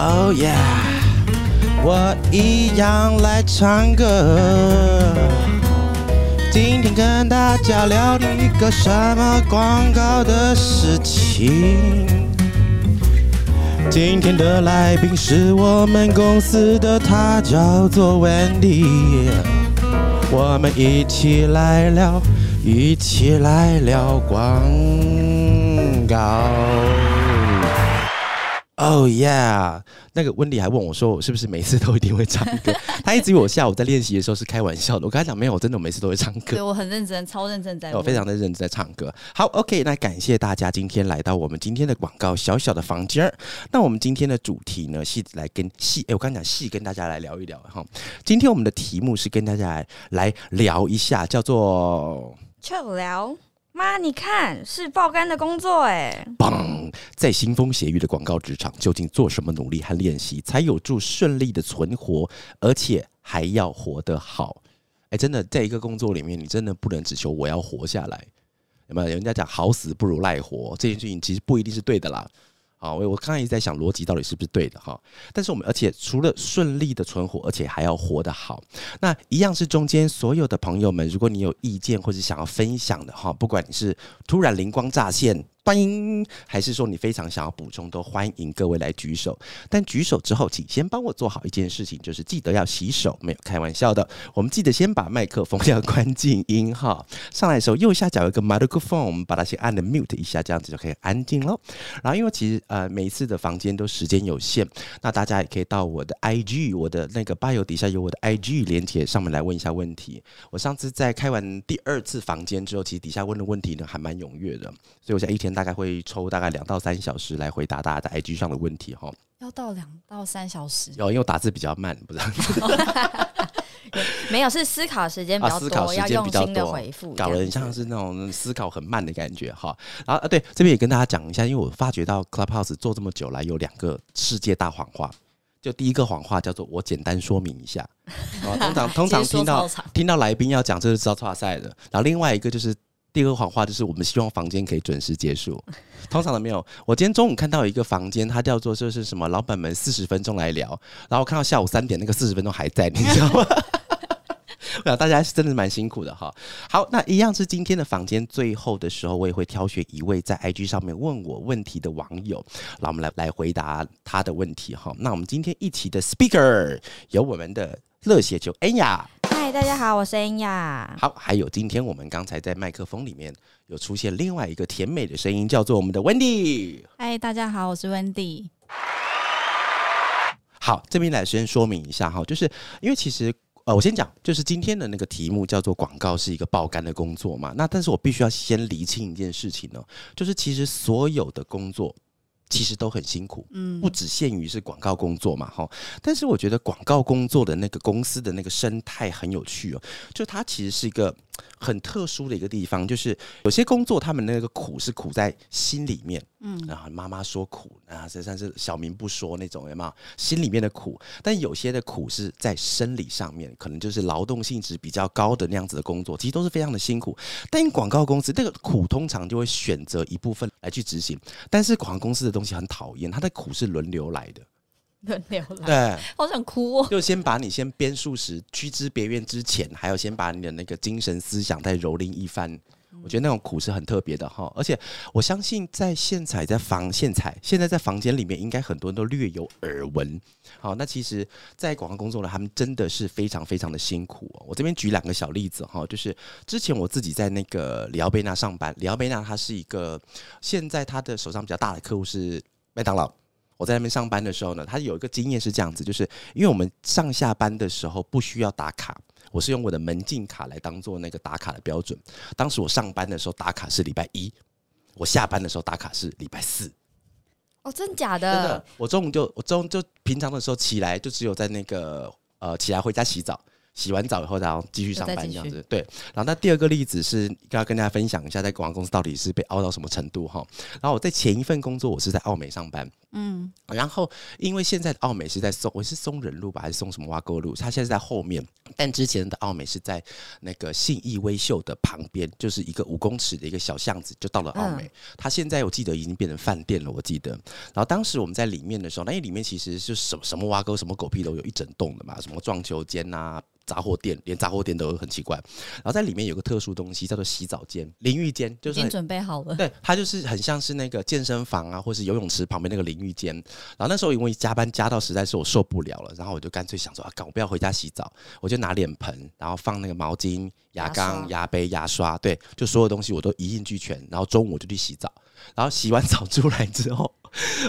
Oh yeah，我一样来唱歌。今天跟大家聊一个什么广告的事情？今天的来宾是我们公司的，他叫做 Wendy。我们一起来聊，一起来聊广告。Oh yeah！那个温迪还问我说：“我是不是每次都一定会唱歌？”他一直以为我下午在练习的时候是开玩笑的。我跟他讲没有，我真的每次都会唱歌。对我很认真，超认真在。我非常的认真在唱歌。好，OK，那感谢大家今天来到我们今天的广告小小的房间。那我们今天的主题呢，是来跟戏哎，我刚讲戏跟大家来聊一聊哈。今天我们的题目是跟大家来聊一下，叫做就聊。妈，你看是爆肝的工作哎！棒，在腥风血雨的广告职场，究竟做什么努力和练习，才有助顺利的存活，而且还要活得好？哎，真的，在一个工作里面，你真的不能只求我要活下来。有没有？人家讲好死不如赖活，这件事情其实不一定是对的啦。好，我我刚才一直在想逻辑到底是不是对的哈，但是我们而且除了顺利的存活，而且还要活得好，那一样是中间所有的朋友们，如果你有意见或者想要分享的哈，不管你是突然灵光乍现。欢迎，还是说你非常想要补充，都欢迎各位来举手。但举手之后，请先帮我做好一件事情，就是记得要洗手，没有开玩笑的。我们记得先把麦克风要关静音哈。上来的时候，右下角有一个 microphone，我们把它先按的 mute 一下，这样子就可以安静喽。然后，因为其实呃每一次的房间都时间有限，那大家也可以到我的 IG，我的那个 bio 底下有我的 IG 连接，上面来问一下问题。我上次在开完第二次房间之后，其实底下问的问题呢还蛮踊跃的，所以我想一天。大概会抽大概两到三小时来回答大家在 IG 上的问题哈，要到两到三小时，有因为打字比较慢，不知道。没有是思考时间比较多，要用心的回复，搞得很像是那种思考很慢的感觉哈。然后啊，对，这边也跟大家讲一下，因为我发觉到 Clubhouse 做这么久来有两个世界大谎话，就第一个谎话叫做我简单说明一下，通常 通常听到听到来宾要讲这是知道差赛的，然后另外一个就是。第二个谎话就是我们希望房间可以准时结束，通常都没有。我今天中午看到一个房间，它叫做就是什么，老板们四十分钟来聊，然后看到下午三点那个四十分钟还在，你知道吗？我想大家是真的蛮辛苦的哈。好，那一样是今天的房间最后的时候，我也会挑选一位在 IG 上面问我问题的网友，那我们来来回答他的问题哈。那我们今天一起的 speaker 有我们的热血球恩雅。嗨，大家好，我是恩雅。好，还有今天我们刚才在麦克风里面有出现另外一个甜美的声音，叫做我们的 Wendy。嗨，大家好，我是 Wendy。好，这边来先说明一下哈，就是因为其实呃，我先讲，就是今天的那个题目叫做广告是一个爆肝的工作嘛，那但是我必须要先厘清一件事情呢，就是其实所有的工作。其实都很辛苦，嗯，不只限于是广告工作嘛，哈。但是我觉得广告工作的那个公司的那个生态很有趣哦，就它其实是一个。很特殊的一个地方，就是有些工作，他们那个苦是苦在心里面，嗯，然后妈妈说苦，啊，实际上是小明不说那种，有没有？心里面的苦，但有些的苦是在生理上面，可能就是劳动性质比较高的那样子的工作，其实都是非常的辛苦。但广告公司这个苦通常就会选择一部分来去执行，但是广告公司的东西很讨厌，它的苦是轮流来的。轮流来，对，好想哭哦！就先把你先编数时屈之别院之前，还要先把你的那个精神思想再蹂躏一番。我觉得那种苦是很特别的哈，而且我相信在现彩在房现彩现在在房间里面，应该很多人都略有耳闻。好，那其实，在广告工作呢，他们真的是非常非常的辛苦。我这边举两个小例子哈，就是之前我自己在那个里奥贝纳上班，里奥贝纳它是一个现在他的手上比较大的客户是麦当劳。我在那边上班的时候呢，他有一个经验是这样子，就是因为我们上下班的时候不需要打卡，我是用我的门禁卡来当做那个打卡的标准。当时我上班的时候打卡是礼拜一，我下班的时候打卡是礼拜四。哦，真假的？真的。我中午就我中午就平常的时候起来就只有在那个呃起来回家洗澡。洗完澡以后，然后继续上班这样子。对，然后那第二个例子是要跟大家分享一下，在广告公司到底是被凹到什么程度哈。然后我在前一份工作，我是在澳美上班，嗯，然后因为现在的奥美是在松，我是松仁路吧，还是松什么挖沟路？它现在是在后面，但之前的奥美是在那个信义威秀的旁边，就是一个五公尺的一个小巷子，就到了澳美。它现在我记得已经变成饭店了，我记得。然后当时我们在里面的时候，那里面其实就什么什么挖沟、什么狗屁都有，一整栋的嘛，什么撞球间呐、杂货店，连杂货店都很奇怪。然后在里面有个特殊东西叫做洗澡间、淋浴间，就是很已经准备好了。对，它就是很像是那个健身房啊，或是游泳池旁边那个淋浴间。然后那时候因为加班加到实在是我受不了了，然后我就干脆想说啊，干我不要回家洗澡，我就拿脸盆，然后放那个毛巾、牙牙缸、牙杯、牙刷，对，就所有东西我都一应俱全。然后中午我就去洗澡，然后洗完澡出来之后，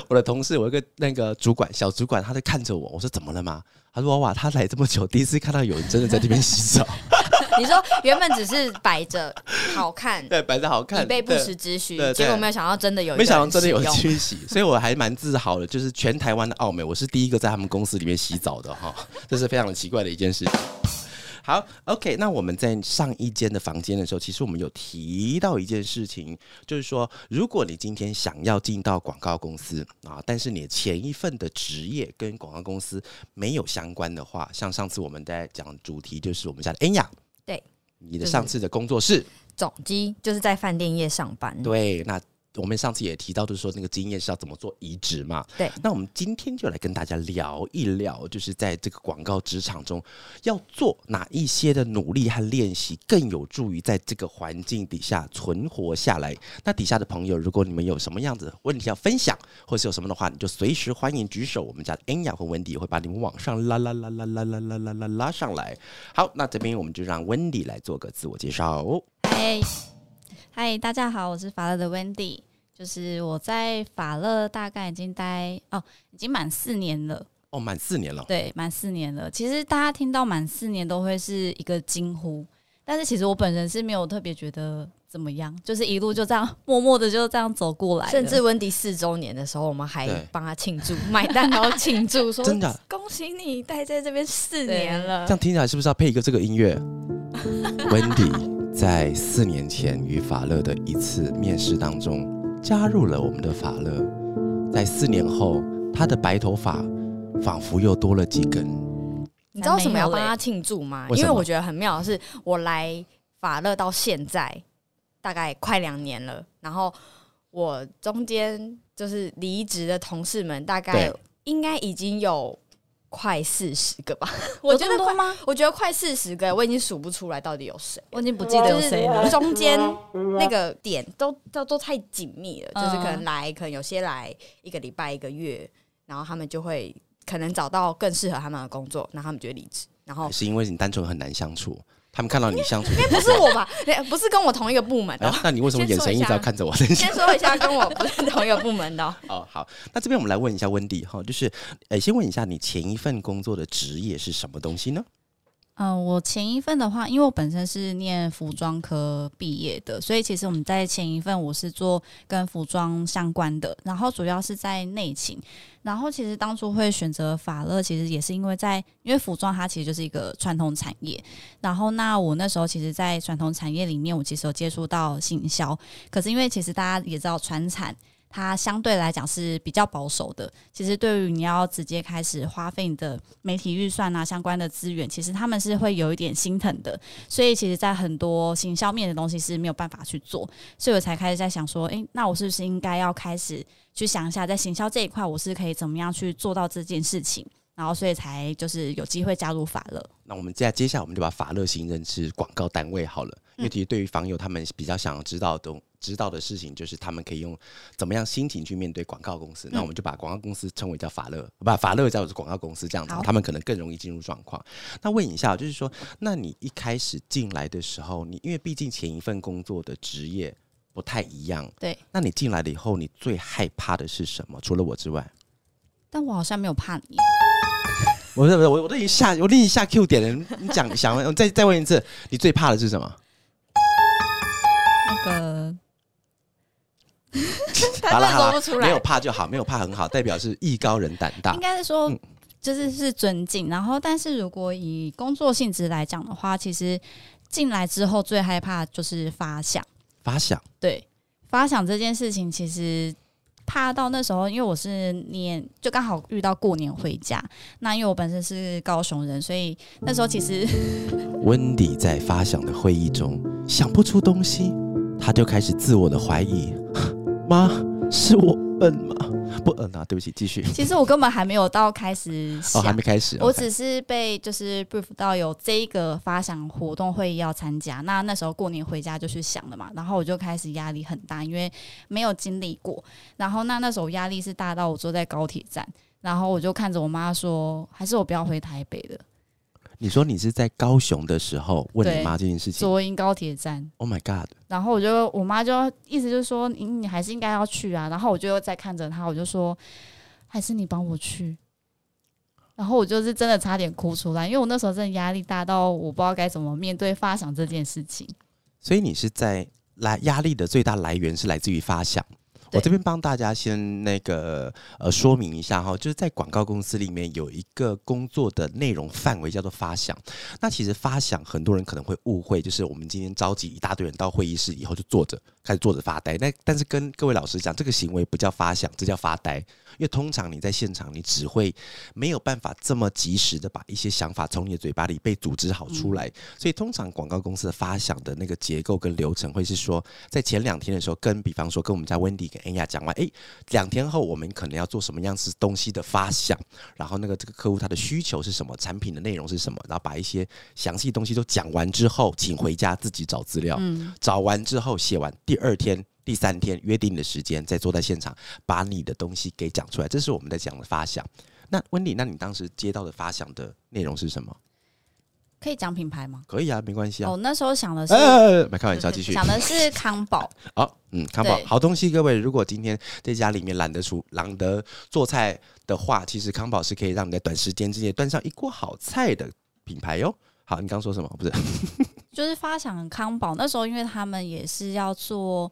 我的同事，我一个那个主管，小主管，他在看着我，我说怎么了吗？他说哇，他来这么久，第一次看到有人真的在这边洗澡，你说原本只是摆着好看，对，摆着好看，以备不对时之需结果没有想到真的有没想到真的有使用去洗，所以我还蛮自豪的。就是全台湾的奥美，我是第一个在他们公司里面洗澡的哈，这是非常奇怪的一件事。好，OK，那我们在上一间的房间的时候，其实我们有提到一件事情，就是说，如果你今天想要进到广告公司啊，但是你前一份的职业跟广告公司没有相关的话，像上次我们在讲主题就是我们家的恩雅，对，你的上次的工作室，总机就是在饭店业上班，对，那我们上次也提到，就是说那个经验是要怎么做移植嘛。对那我们今天就来跟大家聊一聊，就是在这个广告职场中要做哪一些的努力和练习，更有助于在这个环境底下存活下来。那底下的朋友，如果你们有什么样子的问题要分享，或是有什么的话，你就随时欢迎举手，我们家的恩雅和温迪也会把你们往上拉拉拉拉拉拉拉拉拉拉上来。好，那这边我们就让温迪来做个自我介绍。嗨，嗨，大家好，我是法乐的 Wendy，就是我在法乐大概已经待哦，已经满四年了，哦，满四年了。对，满四年了。其实大家听到满四年都会是一个惊呼，但是其实我本人是没有特别觉得怎么样，就是一路就这样默默的就这样走过来，甚至温迪四周年的时候，我们还帮他庆祝，买蛋糕庆祝，说真的恭喜你待在这边四年了这。样听起来是不是要配一个这个音乐？Wendy 在四年前与法乐的一次面试当中加入了我们的法乐，在四年后，他的白头发仿佛又多了几根。你知道为什么要帮他庆祝吗？因为我觉得很妙的是，我来法乐到现在大概快两年了，然后我中间就是离职的同事们，大概应该已经有快四十个吧。我 我觉得快，多吗？我觉得快四十个，我已经数不出来到底有谁。我已经不记得有谁了。中间那个点都都都太紧密了，就是嗯可能来，可能有些来一个礼拜、一个月，然后他们就会可能找到更适合他们的工作，然后他们就会离职。然后还是因为你单纯很难相处，他们看到你相处，不是我吧？不是跟我同一个部门的。那你为什么眼神一直要看着我？先说一下，跟我不是同一个部门的哦。哦，好，那这边我们来问一下温迪哈，就是，呃，先问一下你前一份工作的职业是什么东西呢？嗯、我前一份的话，因为我本身是念服装科毕业的，所以其实我们在前一份我是做跟服装相关的，然后主要是在内勤。然后其实当初会选择法乐，其实也是因为在因为服装它其实就是一个传统产业。然后那我那时候其实，在传统产业里面，我其实有接触到行销，可是因为其实大家也知道传产。它相对来讲是比较保守的。其实对于你要直接开始花费你的媒体预算啊相关的资源，其实他们是会有一点心疼的。所以其实，在很多行销面的东西是没有办法去做，所以我才开始在想说，诶，那我是不是应该要开始去想一下，在行销这一块，我是可以怎么样去做到这件事情？然后，所以才就是有机会加入法乐。那我们接下接下来我们就把法乐行认是广告单位好了，因为其实对于访友他们比较想要知道的知道的事情，就是他们可以用怎么样心情去面对广告公司。那我们就把广告公司称为叫法乐，把法乐叫做广告公司，这样子他们可能更容易进入状况。那问一下，就是说，那你一开始进来的时候，你因为毕竟前一份工作的职业不太一样，对，那你进来了以后，你最害怕的是什么？除了我之外，但我好像没有怕你，我不是不是我我都已经下我都已经下 Q 点了，你讲想 我再再问一次，你最怕的是什么？那个 他真的说不出来没有。怕就好，没有怕很好，代表是艺高人胆大应。该是说嗯，就是是尊敬。然后，但是如果以工作性质来讲的话，其实进来之后最害怕就是发想。发想对发想这件事情，其实怕到那时候，因为我是年就刚好遇到过年回家。那因为我本身是高雄人，所以那时候其实 温迪在发想的会议中想不出东西，他就开始自我的怀疑：妈，是我笨吗？不嗯啊，对不起，继续。其实我根本还没有到开始想，哦，还没开始。我只是被就是 brief 到有这一个发想活动会议要参加，那那时候过年回家就去想了嘛，然后我就开始压力很大，因为没有经历过，然后那那时候压力是大到我坐在高铁站，然后我就看着我妈说，还是我不要回台北了，你说你是在高雄的时候问你妈这件事情左营高铁站。？Oh my god！然后我就我妈就意思就是说你你还是应该要去啊，然后我就再看着她，我就说还是你帮我去。然后我就是真的差点哭出来，因为我那时候真的压力大到我不知道该怎么面对发想这件事情。所以你是在来压力的最大来源是来自于发想。我这边帮大家先那个呃说明一下哈，就是在广告公司里面有一个工作的内容范围叫做发想。那其实发想很多人可能会误会，就是我们今天召集一大堆人到会议室以后就坐着开始坐着发呆。那但是跟各位老师讲，这个行为不叫发想，这叫发呆。因为通常你在现场，你只会没有办法这么及时的把一些想法从你的嘴巴里被组织好出来。所以通常广告公司的发想的那个结构跟流程会是说，在前两天的时候，跟比方说跟我们家温迪跟恩雅讲完，诶，两天后我们可能要做什么样子东西的发想，然后那个这个客户他的需求是什么，产品的内容是什么，然后把一些详细东西都讲完之后，请回家自己找资料，嗯，找完之后写完，第二天。第三天约定的时间，再坐在现场把你的东西给讲出来，这是我们在讲的发想。那温迪，那你当时接到的发想的内容是什么？可以讲品牌吗？可以啊，没关系啊。哦，那时候想的是、呃，没开玩笑，继续。想的是康宝，好，嗯，康宝好东西，各位，如果今天在家里面懒得出懒得做菜的话，其实康宝是可以让你在短时间之内端上一锅好菜的品牌哟。好，你刚说什么？不是，就是发想康宝那时候，因为他们也是要做，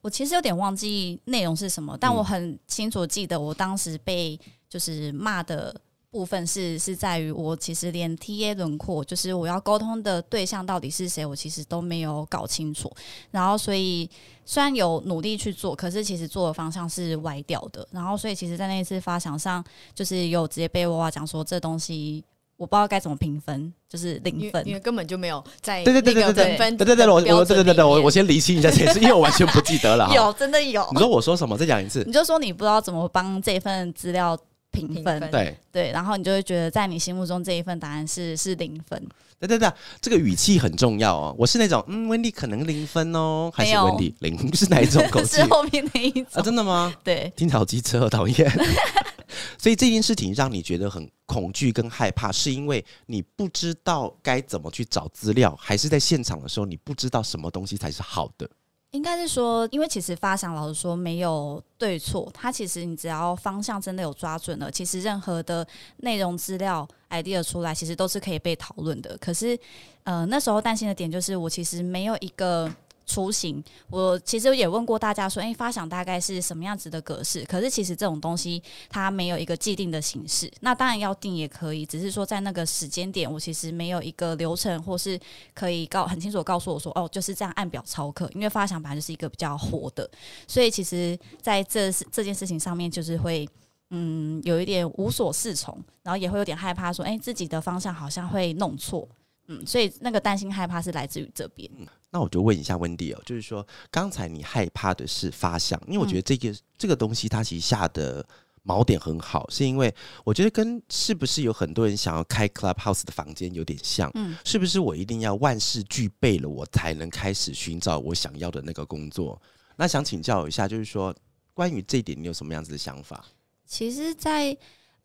我其实有点忘记内容是什么，但嗯我很清楚记得我当时被就是骂的部分是是在于我其实连 TA 轮廓，就是我要沟通的对象到底是谁，我其实都没有搞清楚。然后所以虽然有努力去做，可是其实做的方向是歪掉的。然后所以其实，在那一次发想上，就是有直接被娃娃讲说这东西。我不知道该怎么评分，就是因零分因。为根本就没有在对对对对那个对对对对对，我我对对对对，我我先理清一下这件事，因为我完全不记得了。有，真的有。你说我说什么？再讲一次。你就说你不知道怎么帮这份资料评分，对对，然后你就会觉得在你心目中这一份答案是是零分，对对对，这个语气很重要哦。我是那种嗯，温迪可能零分哦，还是温迪零 是哪一种口气 是后面那一啊？真的吗？对，听好机车，讨厌。所以这件事情让你觉得很恐惧跟害怕，是因为你不知道该怎么去找资料，还是在现场的时候你不知道什么东西才是好的？应该是说，因为其实发想老师说没有对错，它其实你只要方向真的有抓准了，其实任何的内容资料 idea 出来，其实都是可以被讨论的。可是，呃，那时候担心的点就是，我其实没有一个。雏形，我其实也问过大家说，诶，发想大概是什么样子的格式？可是其实这种东西它没有一个既定的形式。那当然要定也可以，只是说在那个时间点，我其实没有一个流程，或是可以告很清楚告诉我说，哦，就是这样按表操课。因为发想本来就是一个比较活的，所以其实在这这件事情上面，就是会嗯有一点无所适从，然后也会有点害怕说，诶，自己的方向好像会弄错。嗯，所以那个担心害怕是来自于这边。那我就问一下温迪哦，就是说刚才你害怕的是发想，因为我觉得这个、这个东西它其实下的锚点很好，是因为我觉得跟是不是有很多人想要开 Clubhouse 的房间有点像，嗯是不是我一定要万事俱备了，我才能开始寻找我想要的那个工作？那想请教一下，就是说关于这一点，你有什么样子的想法？其实在，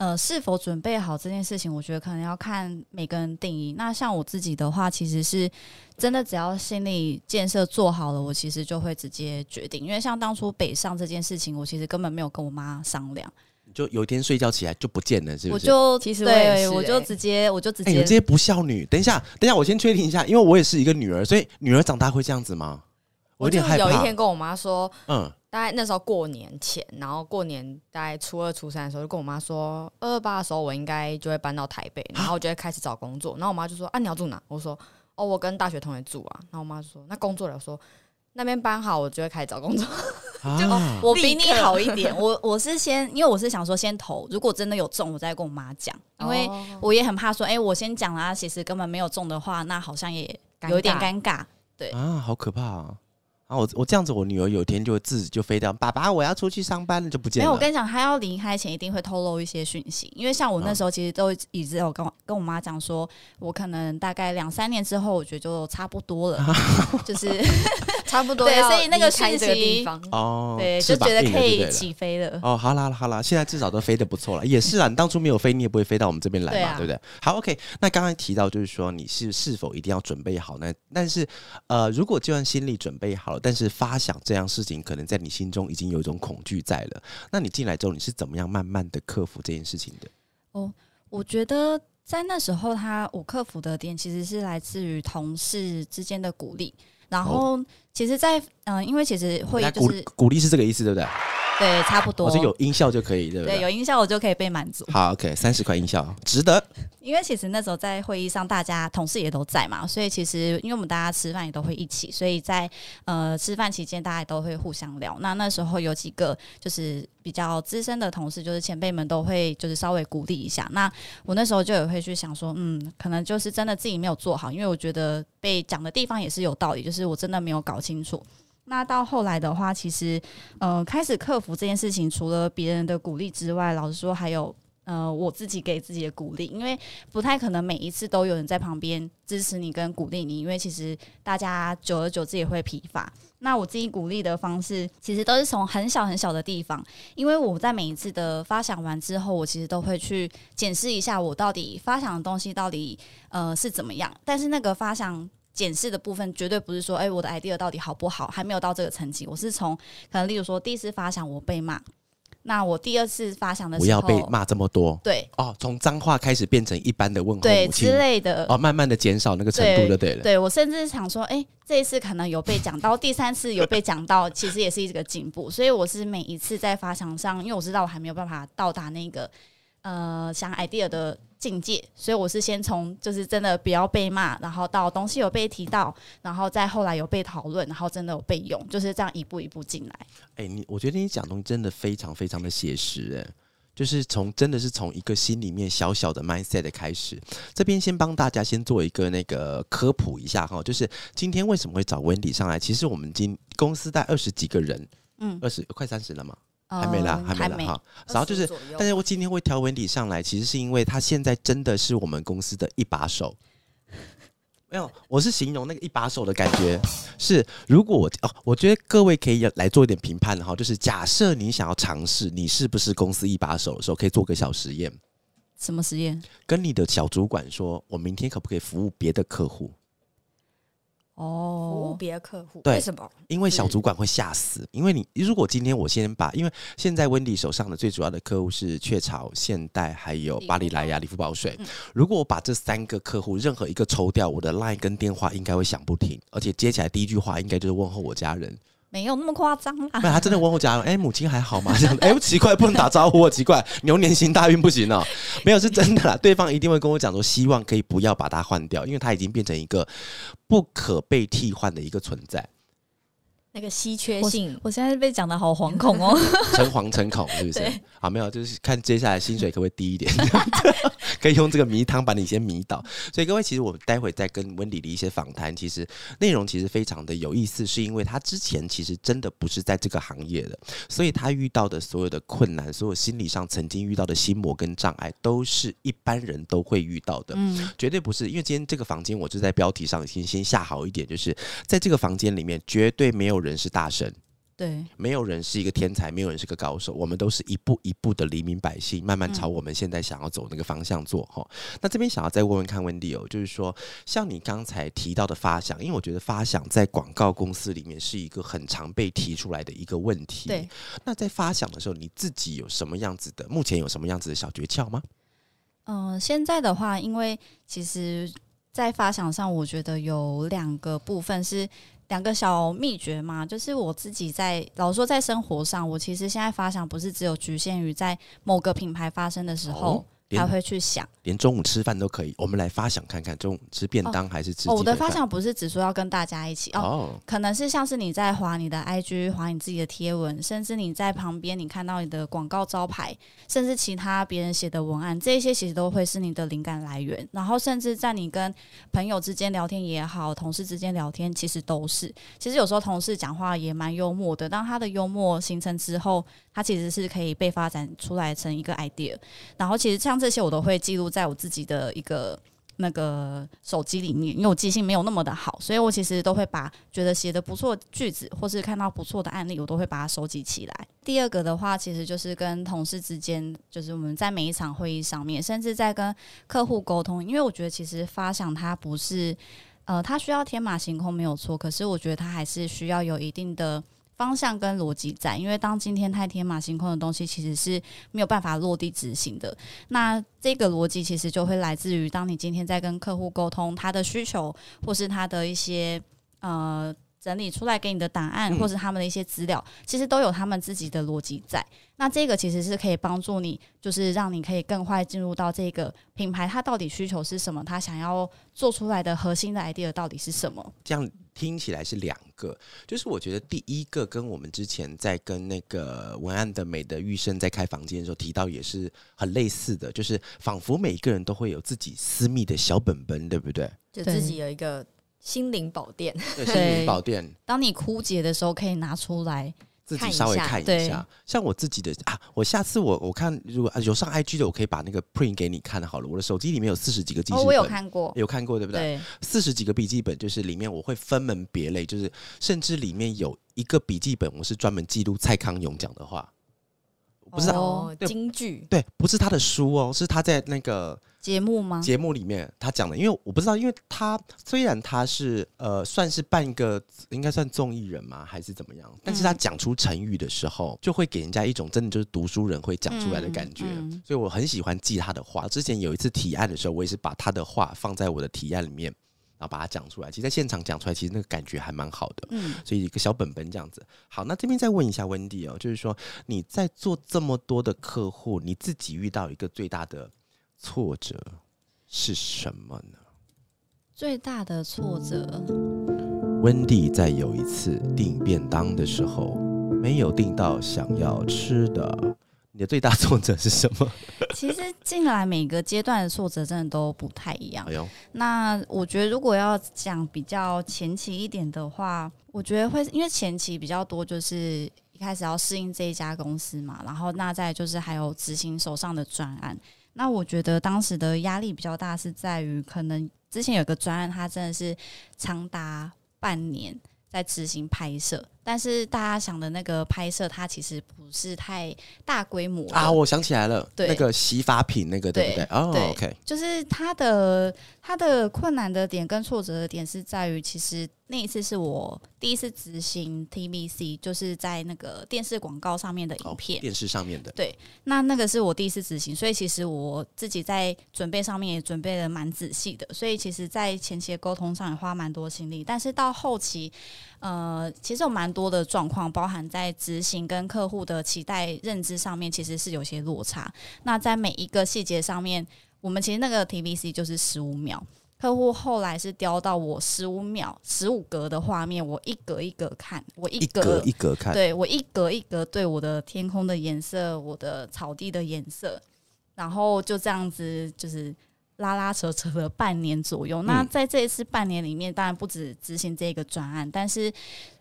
呃是否准备好这件事情，我觉得可能要看每个人定义。那像我自己的话，其实是真的只要心理建设做好了，我其实就会直接决定。因为像当初北上这件事情，我其实根本没有跟我妈商量，就有一天睡觉起来就不见了，是不是？我就其实对我就直接我就直哎、你们接这些不孝女，等一下，等一下，我先确定一下，因为我也是一个女儿，所以女儿长大会这样子吗？我有点害怕。有一天跟我妈说，嗯，大概那时候过年前，然后过年大概初二、初三的时候，就跟我妈说，二二八的时候我应该就会搬到台北，然后我就会开始找工作。然后我妈就说：“啊，你要住哪？”我说：“哦，我跟大学同学住啊。”然后我妈就说：“那工作了。”我说：“那边搬好，我就会开始找工作。啊，我比你好一点，我我是先，因为我是想说先投，如果真的有中，我再跟我妈讲，因为哦我也很怕说，哎、我先讲了，其实根本没有中的话，那好像也有一点尴尬。对啊，好可怕啊！啊，我我这样子，我女儿有一天就会自己就飞掉，爸爸，我要出去上班了，就不见没有，我跟你讲，她要离开前一定会透露一些讯息，因为像我那时候其实都一直有跟我跟我妈讲说，我可能大概两三年之后，我觉得就差不多了，就是差不多对所以那个离开这个讯息，哦，对，就觉得可以起飞了。哦，好啦好啦，现在至少都飞得不错了，也是啊。你当初没有飞，你也不会飞到我们这边来嘛，对啊对不对？好，OK。那刚才提到就是说你是是否一定要准备好呢？但是呃，如果就算心理准备好了，但是发想这样事情，可能在你心中已经有一种恐惧在了。那你进来之后，你是怎么样慢慢的克服这件事情的？哦我觉得在那时候他，我克服的点其实是来自于同事之间的鼓励。然后，其实在，嗯、因为其实会鼓就是鼓励是这个意思，对不对？对差不多，我是有音效就可以，对不对有音效，我就可以被满足。好，OK，三十块音效，值得。因为其实那时候在会议上，大家同事也都在嘛，所以其实因为我们大家吃饭也都会一起，所以在呃吃饭期间，大家也都会互相聊。那那时候有几个就是比较资深的同事，就是前辈们都会就是稍微鼓励一下。那我那时候就也会去想说，嗯，可能就是真的自己没有做好，因为我觉得被讲的地方也是有道理，就是我真的没有搞清楚。那到后来的话，其实呃开始克服这件事情，除了别人的鼓励之外，老实说还有。呃，我自己给自己的鼓励，因为不太可能每一次都有人在旁边支持你跟鼓励你，因为其实大家久而久之也会疲乏。那我自己鼓励的方式，其实都是从很小很小的地方，因为我在每一次的发想完之后，我其实都会去检视一下我到底发想的东西到底呃是怎么样。但是那个发想检视的部分，绝对不是说，哎、我的 idea 到底好不好，还没有到这个层级。我是从可能例如说第一次发想我被骂，那我第二次发想的时候，不要被骂这么多对哦，从脏话开始变成一般的问候对之类的哦，慢慢的减少那个程度就对了。对我甚至想说，哎、这一次可能有被讲到，第三次有被讲到，其实也是一个进步。所以我是每一次在发想上，因为我知道我还没有办法到达那个呃想 idea 的境界，所以我是先从就是真的不要被骂，然后到东西有被提到，然后再后来有被讨论，然后真的有被用，就是这样一步一步进来。哎、你我觉得你讲东西真的非常非常的写实，哎，就是从真的是从一个心里面小小的 mindset 的开始。这边先帮大家先做一个那个科普一下哈，就是今天为什么会找 Wendy 上来？其实我们今公司带二十几个人，嗯，二十快三十了嘛，还没啦，呃还没啦哈。然后就是20左右但是我今天会挑 Wendy 上来，其实是因为他现在真的是我们公司的一把手。没有，我是形容那个一把手的感觉是，如果我哦，我觉得各位可以来做一点评判哈，就是假设你想要尝试你是不是公司一把手的时候，可以做个小实验，什么实验？跟你的小主管说，我明天可不可以服务别的客户？服务哦，别的客户，对为什么？因为小主管会吓死，因为你如果今天我先把，因为现在温迪手上的最主要的客户是雀巢、现代还有巴黎莱雅、理肤宝水嗯。如果我把这三个客户任何一个抽掉，我的 line 跟电话应该会响不停，而且接起来第一句话应该就是问候我家人。没有那么夸张啦。他真的问我家人，哎、母亲还好吗？这样子，哎、奇怪，不能打招呼，奇怪，牛年行大运不行哦。没有，是真的啦，对方一定会跟我讲说，希望可以不要把它换掉，因为它已经变成一个不可被替换的一个存在。那个稀缺性，我现在被讲的好惶恐哦。诚惶诚恐，是不是对？好，没有，就是看接下来薪水可不可以低一点，可以用这个迷汤把你先迷倒。所以各位，其实我们待会再跟温迪的一些访谈，其实内容其实非常的有意思，是因为他之前其实真的不是在这个行业的，所以他遇到的所有的困难，所有心理上曾经遇到的心魔跟障碍，都是一般人都会遇到的。嗯，绝对不是，因为今天这个房间，我就在标题上先先下好一点，就是在这个房间里面，绝对没有人是大神，对，没有人是一个天才，没有人是个高手，我们都是一步一步的黎民百姓，慢慢朝我们现在想要走那个方向做哈、那这边想要再问问看温迪哦，就是说，像你刚才提到的发想，因为我觉得发想在广告公司里面是一个很常被提出来的一个问题。对，那在发想的时候，你自己有什么样子的？目前有什么样子的小诀窍吗？嗯、现在的话，因为其实，在发想上，我觉得有两个部分是。两个小秘诀嘛，就是我自己在老说在生活上，我其实现在发想不是只有局限于在某个品牌发生的时候连才会去想。连中午吃饭都可以。我们来发想看看，中午吃便当还是吃哦，我的发想不是只说要跟大家一起哦。哦，可能是像是你在划你的 IG，划你自己的贴文，甚至你在旁边你看到你的广告招牌，甚至其他别人写的文案，这一些其实都会是你的灵感来源。然后甚至在你跟朋友之间聊天也好，同事之间聊天，其实都是。其实有时候同事讲话也蛮幽默的，当他的幽默形成之后，他其实是可以被发展出来成一个 idea。然后其实像这些我都会记录在我自己的一个。那个手机里面，因为我记性没有那么的好，所以我其实都会把觉得写的不错句子，或是看到不错的案例，我都会把它收集起来。第二个的话，其实就是跟同事之间，就是我们在每一场会议上面，甚至在跟客户沟通，因为我觉得其实发想它不是，呃，它需要天马行空没有错，可是我觉得它还是需要有一定的。方向跟逻辑在，因为当今天太天马行空的东西，其实是没有办法落地执行的。那这个逻辑其实就会来自于，当你今天在跟客户沟通他的需求，或是他的一些呃整理出来给你的档案，嗯或是他们的一些资料，其实都有他们自己的逻辑在。那这个其实是可以帮助你，就是让你可以更快进入到这个品牌，它到底需求是什么，它想要做出来的核心的 idea 到底是什么。这样听起来是两个，就是我觉得第一个跟我们之前在跟那个文案的美的玉生在开房间的时候提到也是很类似的，就是仿佛每一个人都会有自己私密的小本本，对不？对就自己有一个心灵宝殿。对，心灵宝殿。当你枯竭的时候，可以拿出来。自己稍微看一下，像我自己的啊，我下次我我看如果、啊、有上 IG 的，我可以把那个 print 给你看好了。我的手机里面有四十几个记事哦，本，我有看过。有看过对不对？四十几个笔记本，就是里面我会分门别类，就是甚至里面有一个笔记本，我是专门记录蔡康永讲的话，不是他、哦，京剧对，不是他的书哦，是他在那个节目吗？节目里面他讲的。因为我不知道，因为他虽然他是呃算是半个应该算综艺人嘛，还是怎么样，但是他讲出成语的时候，就会给人家一种真的就是读书人会讲出来的感觉。嗯嗯所以我很喜欢记他的话。之前有一次提案的时候，我也是把他的话放在我的提案里面，然后把它讲出来。其实，在现场讲出来，其实那个感觉还蛮好的。嗯，所以一个小本本这样子。好，那这边再问一下温迪哦，就是说你在做这么多的客户，你自己遇到一个最大的挫折是什么呢？最大的挫折，温蒂在有一次订便当的时候，没有订到想要吃的，你的最大挫折是什么？其实进来每个阶段的挫折真的都不太一样哎。呦，那我觉得如果要讲比较前期一点的话，我觉得会因为前期比较多，就是一开始要适应这一家公司嘛，然后那再就是还有执行手上的专案。那我觉得当时的压力比较大，是在于可能之前有个专案，它真的是长达半年在执行拍摄，但是大家想的那个拍摄，它其实不是太大规模啊，我想起来了，对那个洗发品那个对不对？哦对，OK，就是它的它的困难的点跟挫折的点是在于，其实那一次是我第一次执行 TVC，就是在那个电视广告上面的影哦，片。电视上面的，对那那个是我第一次执行，所以其实我自己在准备上面也准备的蛮仔细的，所以其实，在前期的沟通上也花蛮多心力，但是到后期，呃，其实有蛮多的状况，包含在执行跟客户的期待认知上面，其实是有些落差。那在每一个细节上面，我们其实那个 TVC 就是十五秒。客户后来是雕到我十五秒、十五格的画面，我一格一格看，我一一格一格看，对我一格一格对我的天空的颜色，我的草地的颜色，然后就这样子就是拉拉扯扯了半年左右。那嗯在这一次半年里面，当然不止执行这个专案，但是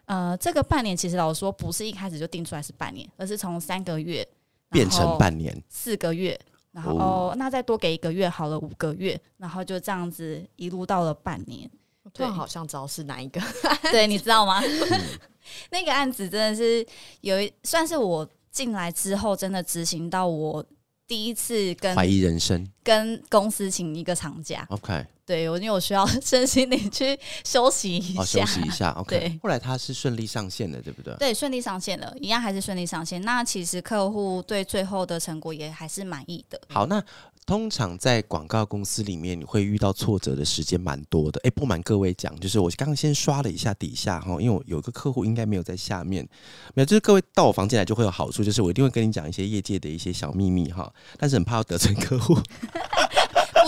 呃，这个半年其实老实说不是一开始就定出来是半年，而是从三个月变成半年，四个月。然后那再多给一个月好了，五个月，然后就这样子一路到了半年。突然好像知道是哪一个，对，你知道吗？嗯 那个案子真的是有一算是我进来之后真的执行到我第一次跟怀疑人生。跟公司请一个长假，，OK，对我因为我需要 身心灵去休息一好，下，休息一下，OK。对后来他是顺利上线的，对不对？对，顺利上线了，一样还是顺利上线。那其实客户对最后的成果也还是满意的。好，那通常在广告公司里面，你会遇到挫折的时间蛮多的。哎，不瞒各位讲，就是我刚刚先刷了一下底下哈，因为我有一个客户应该没有在下面，没有，就是各位到我房间来就会有好处，就是我一定会跟你讲一些业界的一些小秘密哈，但是很怕要得罪客户。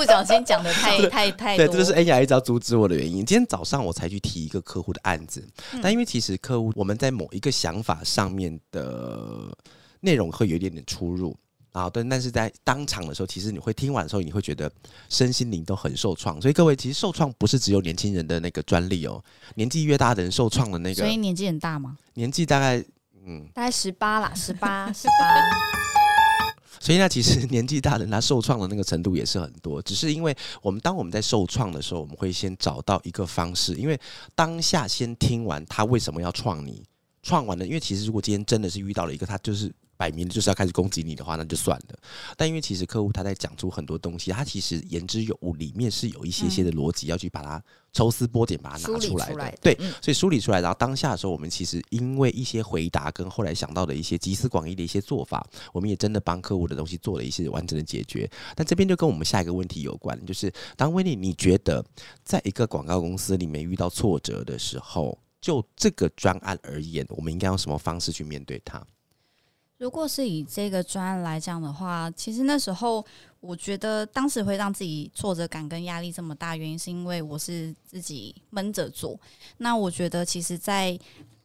不小心讲的太 太太对，这就是恩雅一直要阻止我的原因。今天早上我才去提一个客户的案子，但因为其实客户我们在某一个想法上面的内容会有一点点出入啊，但但是在当场的时候，其实你会听完的时候，你会觉得身心灵都很受创。所以各位，其实受创不是只有年轻人的那个专利哦，年纪越大的人受创的那个，所以年纪很大吗？年纪大概嗯，大概十八啦，十八十八。所以呢，其实年纪大的人他受创的那个程度也是很多，只是因为我们当我们在受创的时候，我们会先找到一个方式，因为当下先听完他为什么要创你，创完了，因为其实如果今天真的是遇到了一个他就是。摆明就是要开始攻击你的话，那就算了。但因为其实客户他在讲出很多东西，他其实言之有物，里面是有一些些的逻辑要去把它抽丝剥茧，把它拿出来的。对，所以梳理出来，然后当下的时候，我们其实因为一些回答跟后来想到的一些集思广益的一些做法，我们也真的帮客户的东西做了一些完整的解决。但这边就跟我们下一个问题有关，就是当威利，你觉得在一个广告公司里面遇到挫折的时候，就这个专案而言，我们应该用什么方式去面对它？如果是以这个专案来讲的话，其实那时候我觉得当时会让自己挫折感跟压力这么大，原因是因为我是自己闷着做。那我觉得，其实，在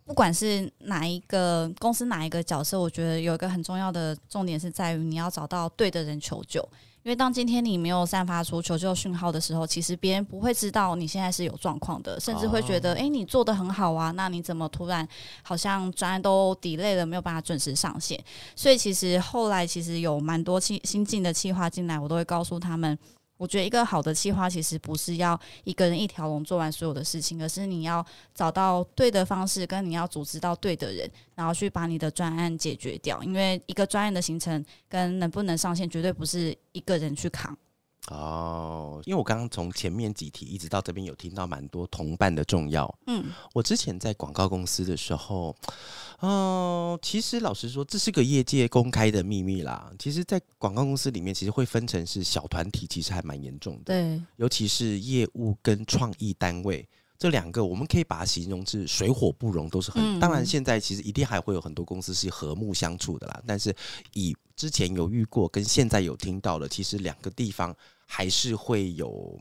不管是哪一个公司哪一个角色，我觉得有一个很重要的重点是在于你要找到对的人求救。因为当今天你没有散发出求救讯号的时候，其实别人不会知道你现在是有状况的，甚至会觉得，哎，你做的很好啊，那你怎么突然好像专案都 delay 了，没有办法准时上线？所以其实后来其实有蛮多新新进的企划进来，我都会告诉他们。我觉得一个好的计划其实不是要一个人一条龙做完所有的事情，而是你要找到对的方式，跟你要组织到对的人，然后去把你的专案解决掉。因为一个专案的行程跟能不能上线，绝对不是一个人去扛。哦，因为我刚刚从前面几题一直到这边有听到蛮多同伴的重要。嗯，我之前在广告公司的时候，嗯，其实老实说，这是个业界公开的秘密啦。其实，在广告公司里面，其实会分成是小团体，其实还蛮严重的。对，尤其是业务跟创意单位这两个，我们可以把它形容是水火不容，都是很。当然，现在其实一定还会有很多公司是和睦相处的啦。但是以之前有遇过，跟现在有听到的，其实两个地方。还是会有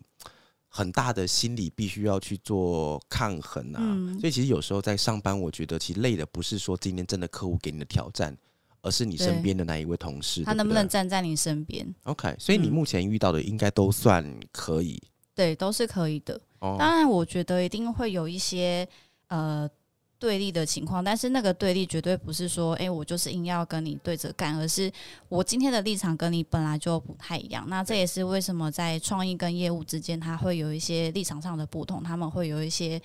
很大的心理必须要去做抗衡啊，所以其实有时候在上班，我觉得其实累的不是说今天真的客户给你的挑战，而是你身边的那一位同事，他能不能站在你身边？OK，所以你目前遇到的应该都算可以，对，都是可以的。当然，我觉得一定会有一些呃。对立的情况，但是那个对立绝对不是说，哎，我就是硬要跟你对着干，而是我今天的立场跟你本来就不太一样。那这也是为什么在创意跟业务之间，它会有一些立场上的不同，他们会有一些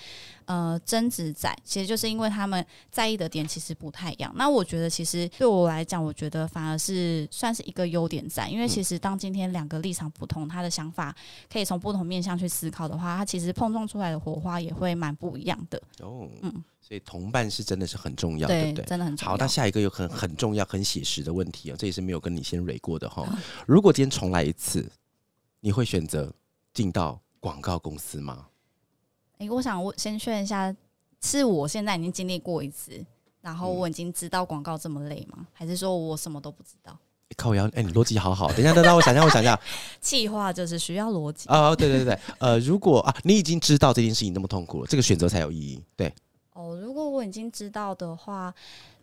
呃争执在。其实就是因为他们在意的点其实不太一样。那我觉得，其实对我来讲，我觉得反而是算是一个优点在，因为其实当今天两个立场不同，他的想法可以从不同面向去思考的话，他其实碰撞出来的火花也会蛮不一样的。哦，嗯。所以同伴是真的是很重要，对不对？真的很重要。好，那下一个有很很重要、很写实的问题啊，这也是没有跟你先蕊过的哈。如果今天重来一次，你会选择进到广告公司吗？哎，我想我先确认一下，是我现在已经经历过一次，然后我已经知道广告这么累吗？还是说我什么都不知道？靠腰，哎，你逻辑好好。等一下，等一下，我想想，我想想。计划就是需要逻辑啊！对对对对，呃，如果啊，你已经知道这件事情那么痛苦了，这个选择才有意义。对。哦，如果我已经知道的话，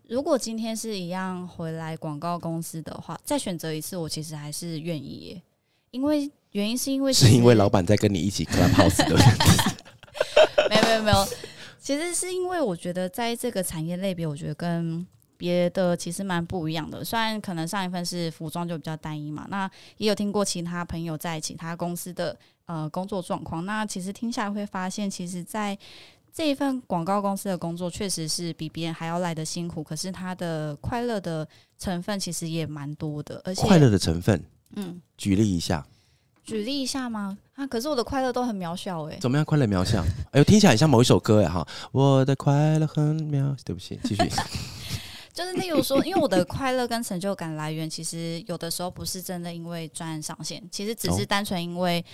如果今天是一样回来广告公司的话，再选择一次，我其实还是愿意耶。因为原因是因为是因为老板在跟你一起 clubhouse 的。没有没有没有，其实是因为我觉得在这个产业类别，我觉得跟别的其实蛮不一样的。虽然可能上一份是服装就比较单一嘛，那也有听过其他朋友在其他公司的呃工作状况。那其实听下来会发现，其实，在这一份广告公司的工作确实是比别人还要来的辛苦，可是它的快乐的成分其实也蛮多的，而且快乐的成分，嗯，举例一下，举例一下吗？啊，可是我的快乐都很渺小哎，怎么样？快乐渺小？哎呦，听起来很像某一首歌哎哈，我的快乐很渺，对不起，继续。就是例如说，因为我的快乐跟成就感来源，其实有的时候不是真的因为专案上线，其实只是哦单纯因为、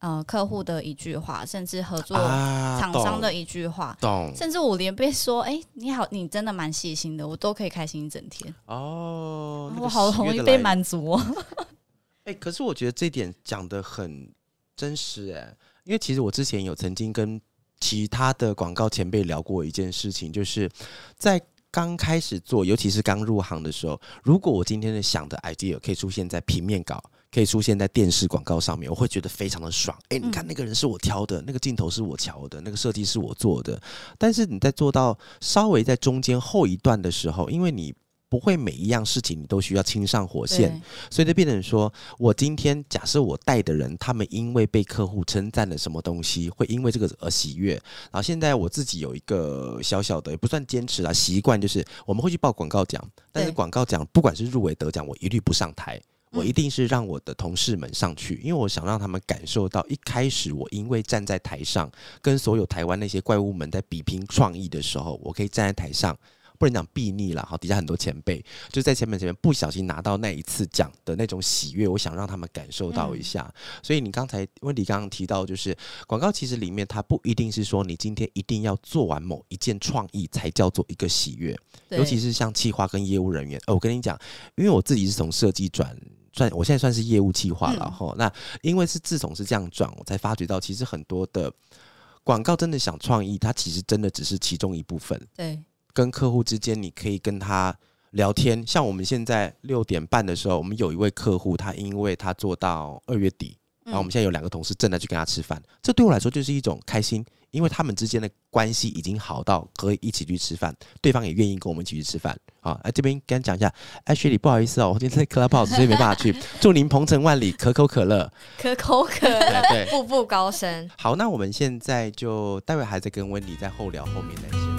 呃客户的一句话，甚至合作啊厂商的一句话，懂甚至我连被说“哎、你好，你真的蛮细心的”，我都可以开心一整天。哦，那我好容易被满足哦。哎、可是我觉得这点讲的很真实哎、因为其实我之前有曾经跟其他的广告前辈聊过一件事情，就是在刚开始做，尤其是刚入行的时候，如果我今天的想的 idea 可以出现在平面稿。可以出现在电视广告上面，我会觉得非常的爽。哎、你看嗯那个人是我挑的，那个镜头是我调的，那个设计是我做的。但是你在做到稍微在中间后一段的时候，因为你不会每一样事情你都需要亲上火线，所以就变成说，我今天假设我带的人，他们因为被客户称赞了什么东西，会因为这个而喜悦。然后现在我自己有一个小小的，也不算坚持啦，习惯就是我们会去报广告奖，但是广告奖不管是入围得奖，我一律不上台。我一定是让我的同事们上去，因为我想让他们感受到，一开始我因为站在台上，跟所有台湾那些怪物们在比拼创意的时候，我可以站在台上，不能讲避逆了，好，底下很多前辈就在前面前面不小心拿到那一次奖的那种喜悦，我想让他们感受到一下。所以你刚才问题刚刚提到，就是广告其实里面它不一定是说你今天一定要做完某一件创意才叫做一个喜悦，对尤其是像企划跟业务人员。呃，我跟你讲，因为我自己是从设计转。算我现在算是业务企划了嗯哈、那因为是自从是这样转，我才发觉到其实很多的广告真的想创意，它其实真的只是其中一部分。对，跟客户之间，你可以跟他聊天。像我们现在六点半的时候，我们有一位客户，他因为他做到二月底，然后我们现在有两个同事正在去跟他吃饭，这对我来说就是一种开心，因为他们之间的关系已经好到可以一起去吃饭，对方也愿意跟我们一起去吃饭。啊，来这边跟他讲一下，Ashley，不好意思哦，我今天在 Clubhouse，所以没办法去。祝您鹏程万里，可口可乐。可口可乐，步步高升。好，那我们现在就待会还在跟温迪在后聊后面的